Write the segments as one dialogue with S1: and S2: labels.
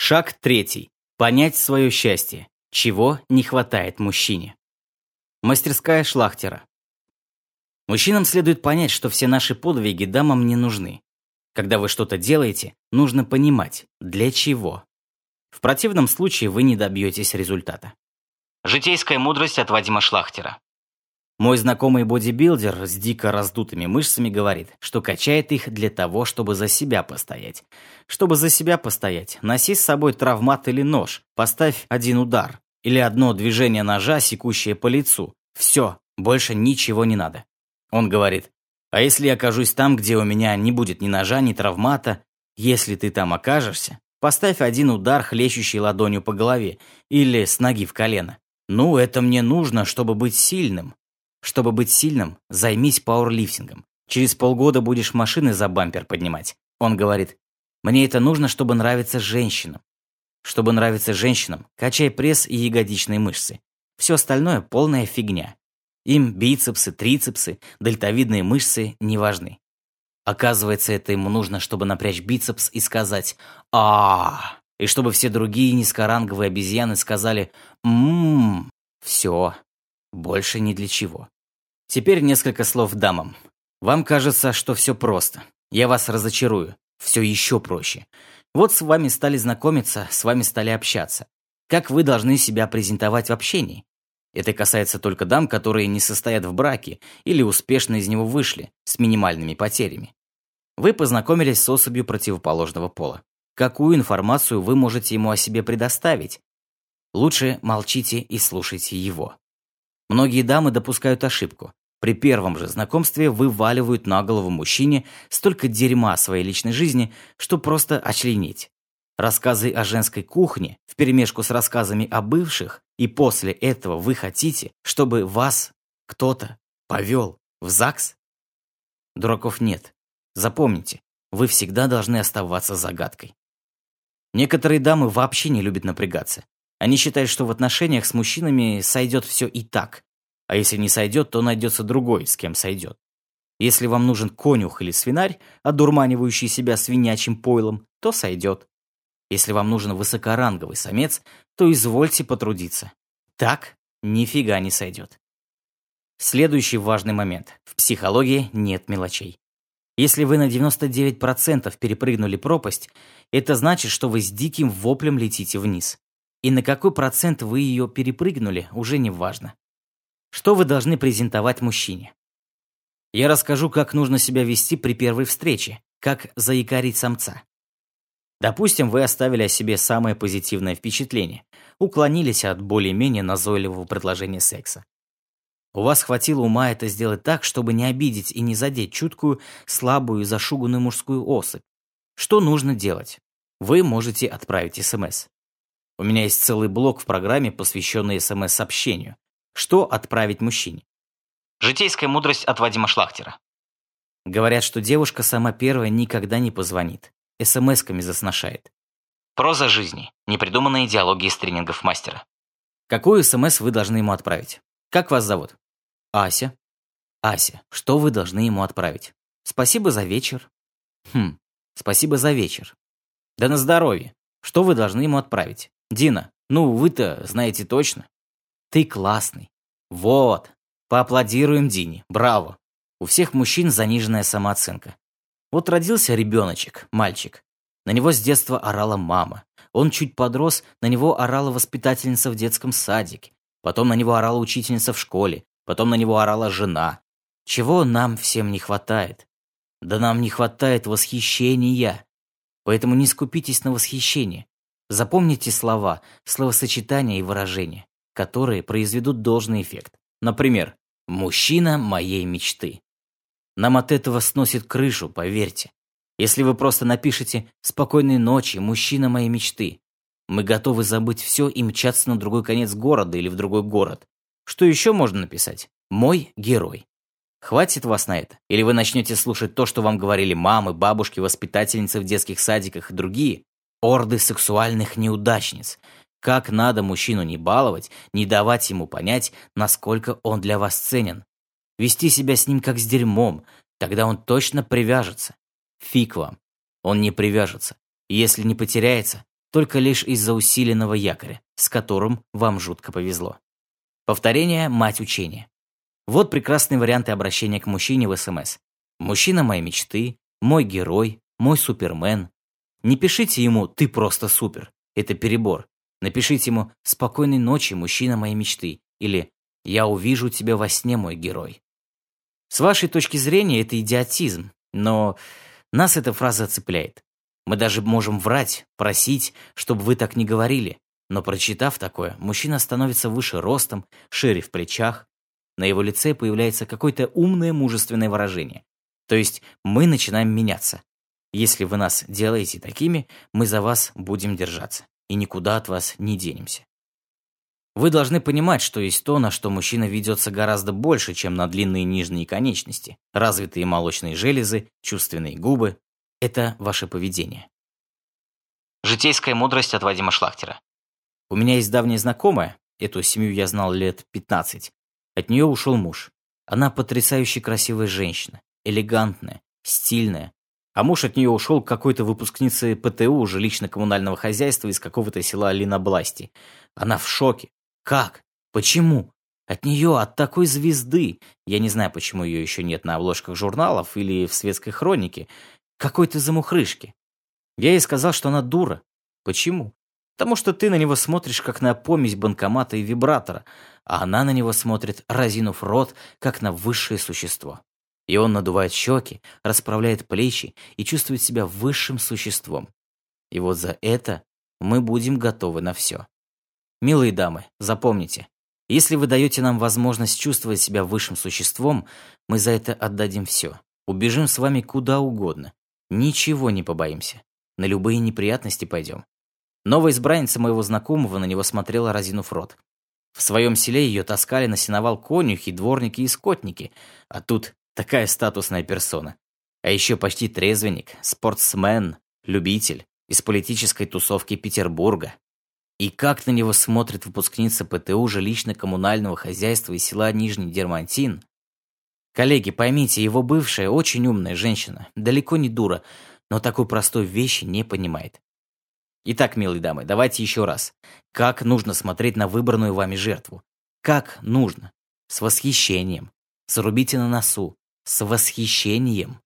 S1: Шаг третий. Понять свое счастье. Чего не хватает мужчине. Мастерская шлахтера. Мужчинам следует понять, что все наши подвиги дамам не нужны. Когда вы что-то делаете, нужно понимать, для чего. В противном случае вы не добьетесь результата. Житейская мудрость от Вадима Шлахтера. Мой знакомый бодибилдер с дико раздутыми мышцами говорит, что качает их для того, чтобы за себя постоять. Чтобы за себя постоять, носи с собой травмат или нож, поставь один удар или одно движение ножа, секущее по лицу. Все, больше ничего не надо. Он говорит, а если я окажусь там, где у меня не будет ни ножа, ни травмата, если ты там окажешься, поставь один удар, хлещущий ладонью по голове или с ноги в колено. Ну, это мне нужно, чтобы быть сильным. Чтобы быть сильным, займись пауэрлифтингом. Через полгода будешь машины за бампер поднимать. Он говорит, мне это нужно, чтобы нравиться женщинам. Чтобы нравиться женщинам, качай пресс и ягодичные мышцы. Все остальное полная фигня. Им бицепсы, трицепсы, дельтовидные мышцы не важны. Оказывается, это ему нужно, чтобы напрячь бицепс и сказать а, И чтобы все другие низкоранговые обезьяны сказали «Ммм, все, больше ни для чего». Теперь несколько слов дамам. Вам кажется, что все просто. Я вас разочарую. Все еще проще. Вот с вами стали знакомиться, с вами стали общаться. Как вы должны себя презентовать в общении? Это касается только дам, которые не состоят в браке или успешно из него вышли, с минимальными потерями. Вы познакомились с особью противоположного пола. Какую информацию вы можете ему о себе предоставить? Лучше молчите и слушайте его. Многие дамы допускают ошибку. При первом же знакомстве вываливают на голову мужчине столько дерьма своей личной жизни, что просто очленить. Рассказы о женской кухне вперемешку с рассказами о бывших, и после этого вы хотите, чтобы вас кто-то повел в ЗАГС? Дураков нет. Запомните, вы всегда должны оставаться загадкой. Некоторые дамы вообще не любят напрягаться. Они считают, что в отношениях с мужчинами сойдет все и так, а если не сойдет, то найдется другой, с кем сойдет. Если вам нужен конюх или свинарь, одурманивающий себя свинячим пойлом, то сойдет. Если вам нужен высокоранговый самец, то извольте потрудиться. Так нифига не сойдет. Следующий важный момент. В психологии нет мелочей. Если вы на 99% перепрыгнули пропасть, это значит, что вы с диким воплем летите вниз. И на какой процент вы ее перепрыгнули, уже не важно. Что вы должны презентовать мужчине? Я расскажу, как нужно себя вести при первой встрече, как заикарить самца. Допустим, вы оставили о себе самое позитивное впечатление, уклонились от более-менее назойливого предложения секса. У вас хватило ума это сделать так, чтобы не обидеть и не задеть чуткую, слабую, зашуганную мужскую особь. Что нужно делать? Вы можете отправить СМС. У меня есть целый блок в программе, посвященный СМС-сообщению, что отправить мужчине? Житейская мудрость от Вадима Шлахтера. Говорят, что девушка сама первая никогда не позвонит. СМС-ками засношает. Проза жизни. Непридуманные диалоги из тренингов мастера. Какую СМС вы должны ему отправить? Как вас зовут? Ася. Ася, что вы должны ему отправить? Спасибо за вечер. Хм, спасибо за вечер. Да на здоровье. Что вы должны ему отправить? Дина, ну вы-то знаете точно. Ты классный. Вот. Поаплодируем Дине. Браво. У всех мужчин заниженная самооценка. Вот родился ребеночек, мальчик. На него с детства орала мама. Он чуть подрос, на него орала воспитательница в детском садике. Потом на него орала учительница в школе. Потом на него орала жена. Чего нам всем не хватает? Да нам не хватает восхищения. Поэтому не скупитесь на восхищение. Запомните слова, словосочетания и выражения которые произведут должный эффект. Например, «Мужчина моей мечты». Нам от этого сносит крышу, поверьте. Если вы просто напишите «Спокойной ночи, мужчина моей мечты», мы готовы забыть все и мчаться на другой конец города или в другой город. Что еще можно написать? «Мой герой». Хватит вас на это? Или вы начнете слушать то, что вам говорили мамы, бабушки, воспитательницы в детских садиках и другие? Орды сексуальных неудачниц, как надо мужчину не баловать, не давать ему понять, насколько он для вас ценен. Вести себя с ним как с дерьмом, тогда он точно привяжется. Фиг вам. Он не привяжется. Если не потеряется, только лишь из-за усиленного якоря, с которым вам жутко повезло. Повторение – мать учения. Вот прекрасные варианты обращения к мужчине в СМС. Мужчина моей мечты, мой герой, мой супермен. Не пишите ему «ты просто супер», это перебор. Напишите ему «спокойной ночи, мужчина моей мечты» или «я увижу тебя во сне, мой герой». С вашей точки зрения это идиотизм, но нас эта фраза цепляет. Мы даже можем врать, просить, чтобы вы так не говорили. Но прочитав такое, мужчина становится выше ростом, шире в плечах. На его лице появляется какое-то умное мужественное выражение. То есть мы начинаем меняться. Если вы нас делаете такими, мы за вас будем держаться. И никуда от вас не денемся. Вы должны понимать, что есть то, на что мужчина ведется гораздо больше, чем на длинные нижние конечности, развитые молочные железы, чувственные губы, это ваше поведение. Житейская мудрость от Вадима Шлахтера. У меня есть давняя знакомая, эту семью я знал лет 15. От нее ушел муж. Она потрясающе красивая женщина, элегантная, стильная. А муж от нее ушел к какой-то выпускнице ПТУ, жилищно-коммунального хозяйства из какого-то села Линобласти. Она в шоке. Как? Почему? От нее, от такой звезды. Я не знаю, почему ее еще нет на обложках журналов или в светской хронике какой-то замухрышки. Я ей сказал, что она дура. Почему? Потому что ты на него смотришь, как на помесь банкомата и вибратора, а она на него смотрит, разинув рот, как на высшее существо. И он надувает щеки, расправляет плечи и чувствует себя высшим существом. И вот за это мы будем готовы на все. Милые дамы, запомните, если вы даете нам возможность чувствовать себя высшим существом, мы за это отдадим все. Убежим с вами куда угодно. Ничего не побоимся. На любые неприятности пойдем. Новая избранница моего знакомого на него смотрела, разинув рот. В своем селе ее таскали на сеновал конюхи, дворники и скотники, а тут такая статусная персона. А еще почти трезвенник, спортсмен, любитель из политической тусовки Петербурга. И как на него смотрит выпускница ПТУ жилищно-коммунального хозяйства из села Нижний Дермантин, Коллеги, поймите, его бывшая очень умная женщина, далеко не дура, но такой простой вещи не понимает. Итак, милые дамы, давайте еще раз. Как нужно смотреть на выбранную вами жертву? Как нужно? С восхищением. Зарубите на носу. С восхищением.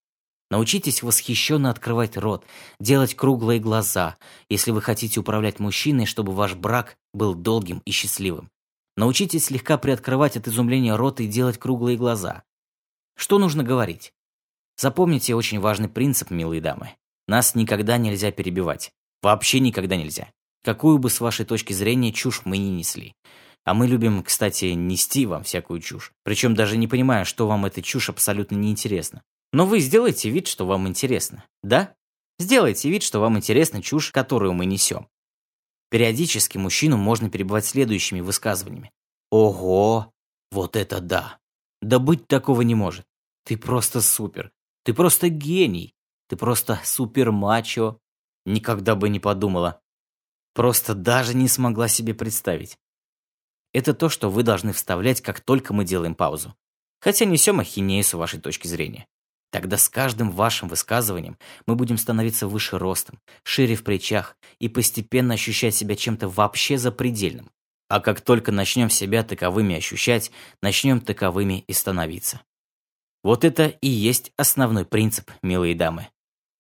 S1: Научитесь восхищенно открывать рот, делать круглые глаза, если вы хотите управлять мужчиной, чтобы ваш брак был долгим и счастливым. Научитесь слегка приоткрывать от изумления рот и делать круглые глаза. Что нужно говорить? Запомните очень важный принцип, милые дамы. Нас никогда нельзя перебивать. Вообще никогда нельзя. Какую бы с вашей точки зрения чушь мы ни несли. А мы любим, кстати, нести вам всякую чушь. Причем даже не понимая, что вам эта чушь абсолютно неинтересна. Но вы сделайте вид, что вам интересно. Да? Сделайте вид, что вам интересна чушь, которую мы несем. Периодически мужчину можно перебивать следующими высказываниями. Ого! Вот это да! Да быть такого не может. Ты просто супер. Ты просто гений. Ты просто супер-мачо. Никогда бы не подумала. Просто даже не смогла себе представить. Это то, что вы должны вставлять, как только мы делаем паузу. Хотя несем ахинею с вашей точки зрения. Тогда с каждым вашим высказыванием мы будем становиться выше ростом, шире в плечах и постепенно ощущать себя чем-то вообще запредельным. А как только начнем себя таковыми ощущать, начнем таковыми и становиться. Вот это и есть основной принцип, милые дамы.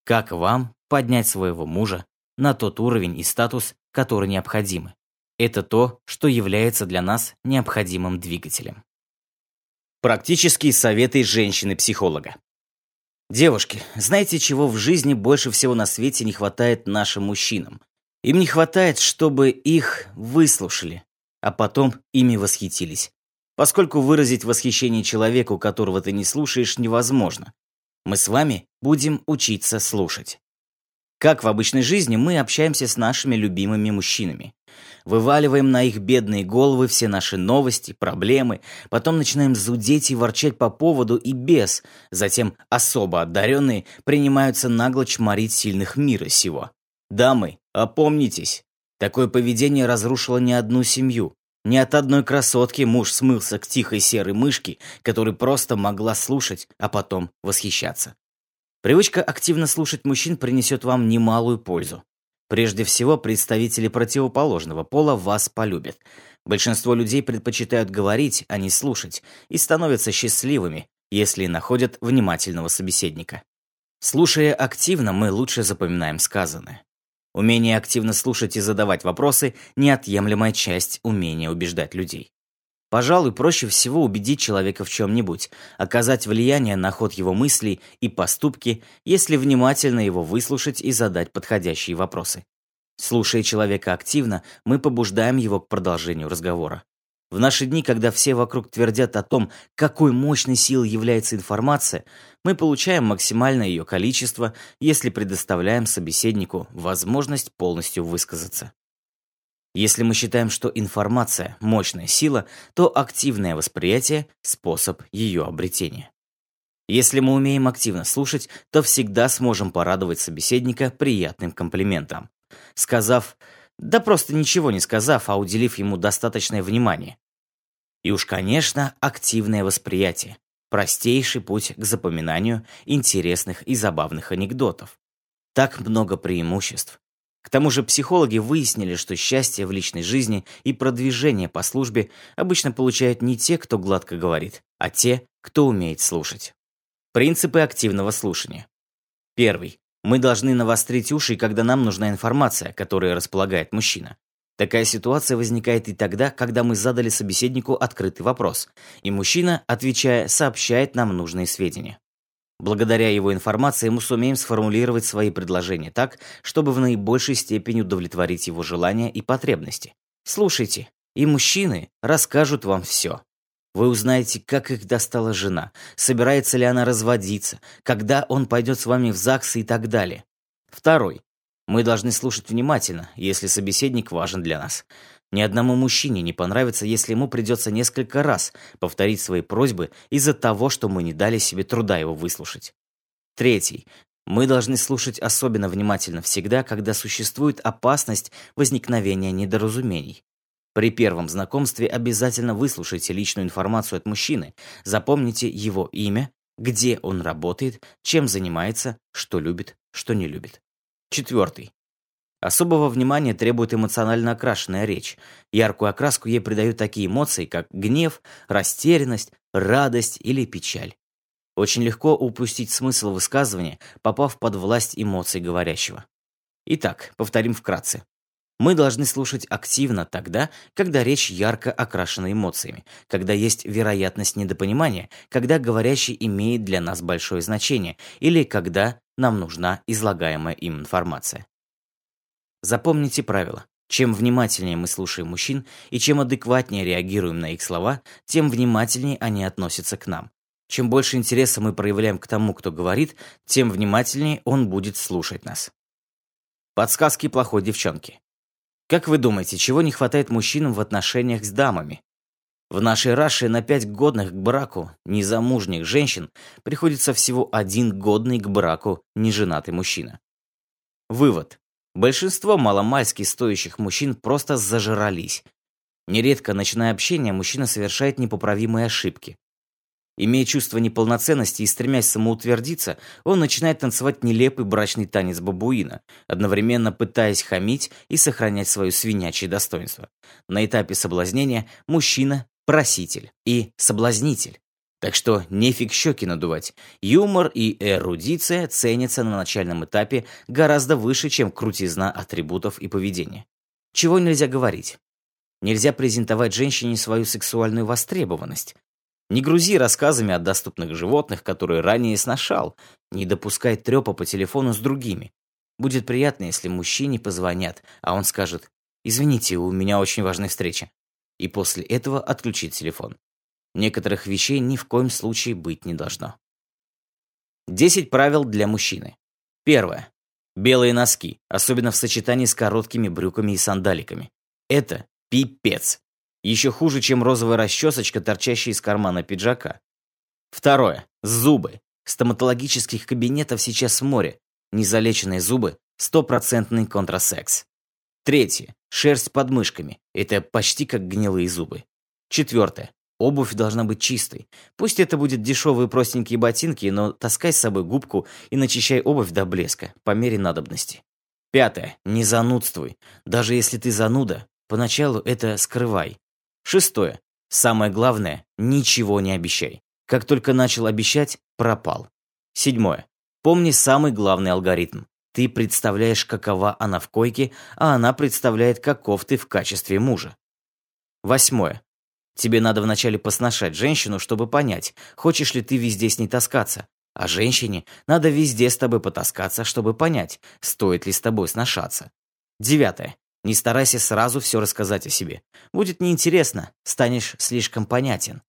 S1: Как вам поднять своего мужа на тот уровень и статус, который необходимы? Это то, что является для нас необходимым двигателем. Практические советы женщины-психолога. Девушки, знаете, чего в жизни больше всего на свете не хватает нашим мужчинам? Им не хватает, чтобы их выслушали, а потом ими восхитились. Поскольку выразить восхищение человеку, которого ты не слушаешь, невозможно. Мы с вами будем учиться слушать. Как в обычной жизни мы общаемся с нашими любимыми мужчинами. Вываливаем на их бедные головы все наши новости, проблемы, потом начинаем зудеть и ворчать по поводу и без, затем особо одаренные принимаются нагло чморить сильных мира сего. Дамы, опомнитесь, Такое поведение разрушило не одну семью. Ни от одной красотки муж смылся к тихой серой мышке, которая просто могла слушать, а потом восхищаться. Привычка активно слушать мужчин принесет вам немалую пользу. Прежде всего, представители противоположного пола вас полюбят. Большинство людей предпочитают говорить, а не слушать, и становятся счастливыми, если находят внимательного собеседника. Слушая активно, мы лучше запоминаем сказанное. Умение активно слушать и задавать вопросы – неотъемлемая часть умения убеждать людей. Пожалуй, проще всего убедить человека в чем-нибудь, оказать влияние на ход его мыслей и поступки, если внимательно его выслушать и задать подходящие вопросы. Слушая человека активно, мы побуждаем его к продолжению разговора. В наши дни, когда все вокруг твердят о том, какой мощной силой является информация, мы получаем максимальное ее количество, если предоставляем собеседнику возможность полностью высказаться. Если мы считаем, что информация – мощная сила, то активное восприятие – способ ее обретения. Если мы умеем активно слушать, то всегда сможем порадовать собеседника приятным комплиментом. Сказав да просто ничего не сказав, а уделив ему достаточное внимание. И уж, конечно, активное восприятие. Простейший путь к запоминанию интересных и забавных анекдотов. Так много преимуществ. К тому же психологи выяснили, что счастье в личной жизни и продвижение по службе обычно получают не те, кто гладко говорит, а те, кто умеет слушать. Принципы активного слушания. Первый. Мы должны навострить уши, когда нам нужна информация, которой располагает мужчина. Такая ситуация возникает и тогда, когда мы задали собеседнику открытый вопрос, и мужчина, отвечая, сообщает нам нужные сведения. Благодаря его информации мы сумеем сформулировать свои предложения так, чтобы в наибольшей степени удовлетворить его желания и потребности. Слушайте, и мужчины расскажут вам все. Вы узнаете, как их достала жена, собирается ли она разводиться, когда он пойдет с вами в ЗАГС и так далее. Второй. Мы должны слушать внимательно, если собеседник важен для нас. Ни одному мужчине не понравится, если ему придется несколько раз повторить свои просьбы из-за того, что мы не дали себе труда его выслушать. Третий. Мы должны слушать особенно внимательно всегда, когда существует опасность возникновения недоразумений. При первом знакомстве обязательно выслушайте личную информацию от мужчины, запомните его имя, где он работает, чем занимается, что любит, что не любит. Четвертый. Особого внимания требует эмоционально окрашенная речь. Яркую окраску ей придают такие эмоции, как гнев, растерянность, радость или печаль. Очень легко упустить смысл высказывания, попав под власть эмоций говорящего. Итак, повторим вкратце. Мы должны слушать активно тогда, когда речь ярко окрашена эмоциями, когда есть вероятность недопонимания, когда говорящий имеет для нас большое значение или когда нам нужна излагаемая им информация. Запомните правило. Чем внимательнее мы слушаем мужчин и чем адекватнее реагируем на их слова, тем внимательнее они относятся к нам. Чем больше интереса мы проявляем к тому, кто говорит, тем внимательнее он будет слушать нас. Подсказки плохой девчонки. Как вы думаете, чего не хватает мужчинам в отношениях с дамами? В нашей Раше на пять годных к браку незамужних женщин приходится всего один годный к браку неженатый мужчина. Вывод. Большинство маломальски стоящих мужчин просто зажрались. Нередко, начиная общение, мужчина совершает непоправимые ошибки. Имея чувство неполноценности и стремясь самоутвердиться, он начинает танцевать нелепый брачный танец бабуина, одновременно пытаясь хамить и сохранять свое свинячье достоинство. На этапе соблазнения мужчина – проситель и соблазнитель. Так что нефиг щеки надувать. Юмор и эрудиция ценятся на начальном этапе гораздо выше, чем крутизна атрибутов и поведения. Чего нельзя говорить? Нельзя презентовать женщине свою сексуальную востребованность. Не грузи рассказами о доступных животных, которые ранее сношал. Не допускай трёпа по телефону с другими. Будет приятно, если мужчине позвонят, а он скажет «Извините, у меня очень важная встреча». И после этого отключить телефон. Некоторых вещей ни в коем случае быть не должно. 10 правил для мужчины. Первое. Белые носки, особенно в сочетании с короткими брюками и сандаликами. Это пипец. Еще хуже, чем розовая расчесочка, торчащая из кармана пиджака. Второе. Зубы. Стоматологических кабинетов сейчас море. Незалеченные зубы – стопроцентный контрасекс. Третье. Шерсть под мышками. Это почти как гнилые зубы. Четвертое. Обувь должна быть чистой. Пусть это будет дешевые простенькие ботинки, но таскай с собой губку и начищай обувь до блеска, по мере надобности. Пятое. Не занудствуй. Даже если ты зануда, поначалу это скрывай. Шестое. Самое главное, ничего не обещай. Как только начал обещать, пропал. Седьмое. Помни самый главный алгоритм. Ты представляешь, какова она в койке, а она представляет, каков ты в качестве мужа. Восьмое. Тебе надо вначале посношать женщину, чтобы понять, хочешь ли ты везде с ней таскаться. А женщине надо везде с тобой потаскаться, чтобы понять, стоит ли с тобой сношаться. Девятое. Не старайся сразу все рассказать о себе. Будет неинтересно, станешь слишком понятен.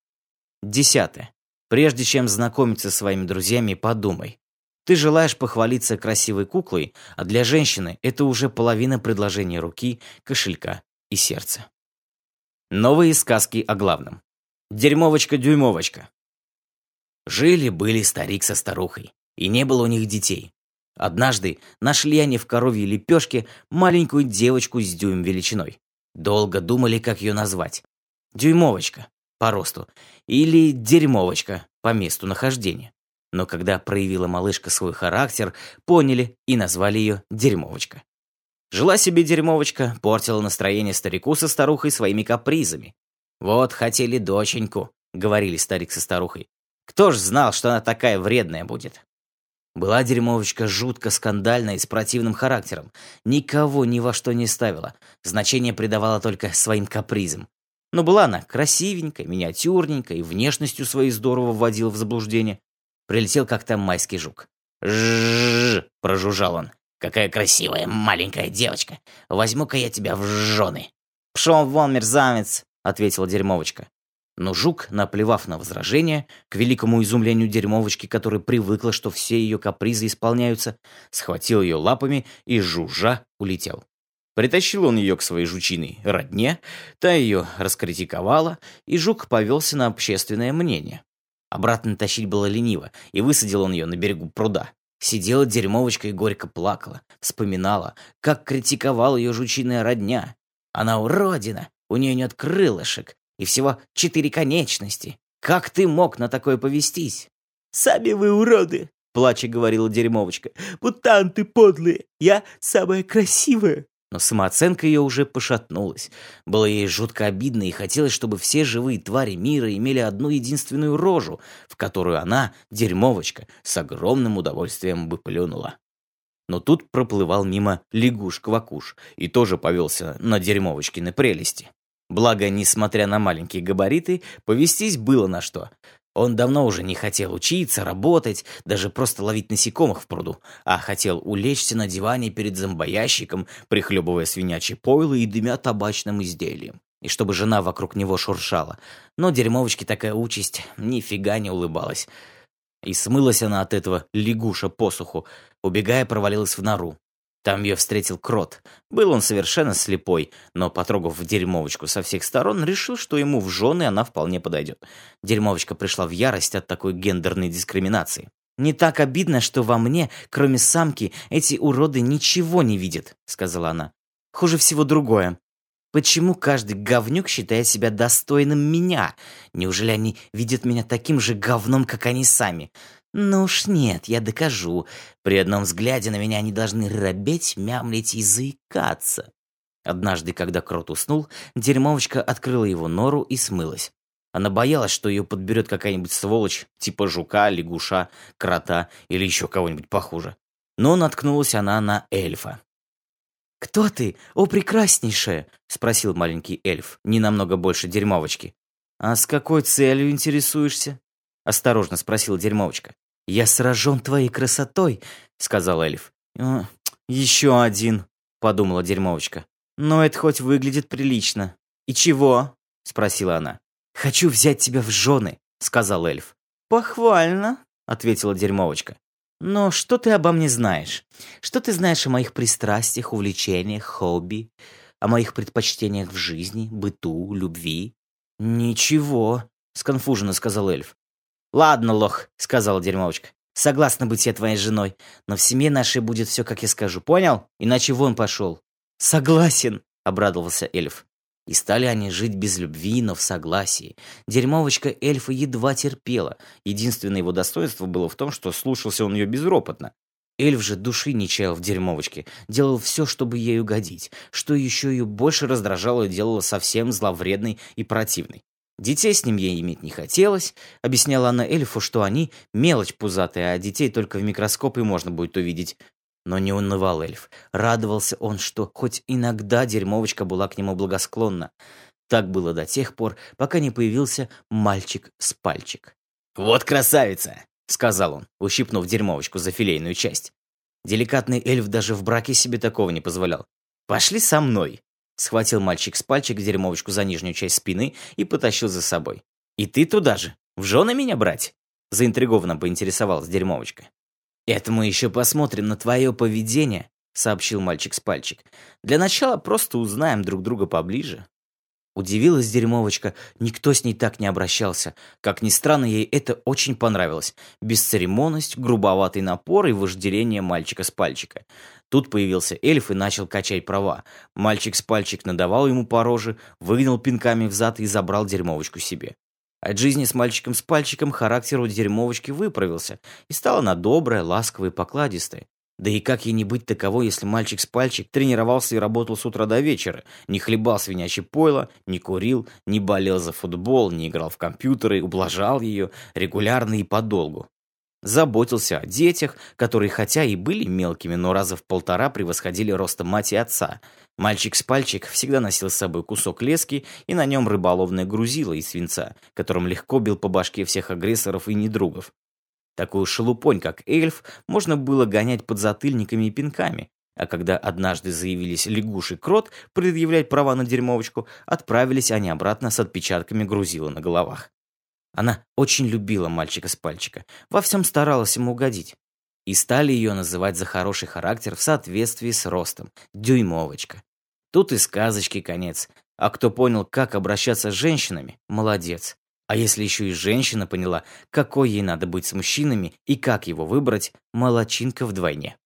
S1: Десятое. Прежде чем знакомиться с своими друзьями, подумай. Ты желаешь похвалиться красивой куклой, а для женщины это уже половина предложения руки, кошелька и сердца. Новые сказки о главном. Дерьмовочка-дюймовочка. Жили-были старик со старухой, и не было у них детей. Однажды нашли они в коровьей лепешке маленькую девочку с дюйм величиной. Долго думали, как ее назвать. Дюймовочка по росту или дерьмовочка по месту нахождения. Но когда проявила малышка свой характер, поняли и назвали ее дерьмовочка. Жила себе дерьмовочка, портила настроение старику со старухой своими капризами. «Вот хотели доченьку», — говорили старик со старухой. Кто ж знал, что она такая вредная будет? Была дерьмовочка жутко скандальная и с противным характером. Никого ни во что не ставила. Значение придавала только своим капризам. Но была она красивенькая, миниатюрненькая и внешностью своей здорово вводила в заблуждение. Прилетел как-то майский жук. «Жжжж!» — прожужжал он. «Какая красивая маленькая девочка! Возьму-ка я тебя в жены!» «Пшел вон, мерзавец!» — ответила дерьмовочка. Но жук, наплевав на возражение, к великому изумлению дерьмовочки, которая привыкла, что все ее капризы исполняются, схватил ее лапами и, жужжа, улетел. Притащил он ее к своей жучиной родне, та ее раскритиковала, и жук повелся на общественное мнение. Обратно тащить было лениво, и высадил он ее на берегу пруда. Сидела дерьмовочка и горько плакала, вспоминала, как критиковал ее жучиная родня. Она уродина, у нее нет крылышек, и всего четыре конечности. Как ты мог на такое повестись?»
S2: «Сами вы уроды!» — плача говорила дерьмовочка. «Мутанты подлые! Я самая красивая!»
S1: Но самооценка ее уже пошатнулась. Было ей жутко обидно, и хотелось, чтобы все живые твари мира имели одну единственную рожу, в которую она, дерьмовочка, с огромным удовольствием бы плюнула. Но тут проплывал мимо лягуш-квакуш и тоже повелся на дерьмовочкины прелести. Благо, несмотря на маленькие габариты, повестись было на что. Он давно уже не хотел учиться, работать, даже просто ловить насекомых в пруду, а хотел улечься на диване перед зомбоящиком, прихлебывая свинячье пойло и дымя табачным изделием. И чтобы жена вокруг него шуршала. Но дерьмовочке такая участь нифига не улыбалась. И смылась она от этого лягуша посуху, убегая, провалилась в нору. Там ее встретил крот. Был он совершенно слепой, но, потрогав дерьмовочку со всех сторон, решил, что ему в жены она вполне подойдет. Дерьмовочка пришла в ярость от такой гендерной дискриминации. «Не так обидно, что во мне, кроме самки, эти уроды ничего не видят», — сказала она. «Хуже всего другое. Почему каждый говнюк считает себя достойным меня? Неужели они видят меня таким же говном, как они сами? «Ну уж нет, я докажу. При одном взгляде на меня они должны робеть, мямлить и заикаться». Однажды, когда Крот уснул, дерьмовочка открыла его нору и смылась. Она боялась, что ее подберет какая-нибудь сволочь, типа жука, лягуша, крота или еще кого-нибудь похуже. Но наткнулась она на эльфа. «Кто ты, о прекраснейшая?» — спросил маленький эльф, не намного больше дерьмовочки. «А с какой целью интересуешься?» — осторожно спросила дерьмовочка. «Я сражен твоей красотой», — сказал эльф. «Еще один», — подумала дерьмовочка. «Но это хоть выглядит прилично». «И чего?» — спросила она. «Хочу взять тебя в жены», — сказал эльф. «Похвально», — ответила дерьмовочка. «Но что ты обо мне знаешь? Что ты знаешь о моих пристрастиях, увлечениях, хобби, о моих предпочтениях в жизни, быту, любви?» «Ничего», — сконфуженно сказал эльф. «Ладно, лох», — сказала дерьмовочка. «Согласна быть я твоей женой, но в семье нашей будет все, как я скажу, понял? Иначе вон пошел». «Согласен», — обрадовался эльф. И стали они жить без любви, но в согласии. Дерьмовочка эльфа едва терпела. Единственное его достоинство было в том, что слушался он ее безропотно. Эльф же души не чаял в дерьмовочке, делал все, чтобы ей угодить, что еще ее больше раздражало и делало совсем зловредной и противной. Детей с ним ей иметь не хотелось, объясняла она эльфу, что они мелочь пузатая, а детей только в микроскоп и можно будет увидеть. Но не унывал эльф. Радовался он, что хоть иногда дерьмовочка была к нему благосклонна. Так было до тех пор, пока не появился мальчик с пальчик. «Вот красавица!» — сказал он, ущипнув дерьмовочку за филейную часть. Деликатный эльф даже в браке себе такого не позволял. «Пошли со мной!» Схватил мальчик с пальчик дерьмовочку за нижнюю часть спины и потащил за собой. «И ты туда же? В жены меня брать?» Заинтригованно поинтересовалась дерьмовочка. «Это мы еще посмотрим на твое поведение», сообщил мальчик с пальчик. «Для начала просто узнаем друг друга поближе». Удивилась дерьмовочка, никто с ней так не обращался. Как ни странно, ей это очень понравилось. Бесцеремонность, грубоватый напор и вожделение мальчика с пальчика. Тут появился эльф и начал качать права. Мальчик с пальчик надавал ему по роже, выгнал пинками взад и забрал дерьмовочку себе. От жизни с мальчиком с пальчиком характер у дерьмовочки выправился, и стала она добрая, ласковая и покладистая. Да и как ей не быть таковой, если мальчик с пальчик тренировался и работал с утра до вечера, не хлебал свинячье пойло, не курил, не болел за футбол, не играл в компьютеры, ублажал ее регулярно и подолгу. Заботился о детях, которые хотя и были мелкими, но раза в полтора превосходили ростом мать и отца. Мальчик с пальчик всегда носил с собой кусок лески и на нем рыболовное грузило из свинца, которым легко бил по башке всех агрессоров и недругов. Такую шелупонь, как эльф, можно было гонять под затыльниками и пинками, а когда однажды заявились лягуш и крот предъявлять права на дерьмовочку, отправились они обратно с отпечатками грузила на головах. Она очень любила мальчика с пальчика, во всем старалась ему угодить. И стали ее называть за хороший характер в соответствии с ростом – дюймовочка. Тут и сказочки конец, а кто понял, как обращаться с женщинами – молодец. А если еще и женщина поняла, какой ей надо быть с мужчинами и как его выбрать, молочинка вдвойне.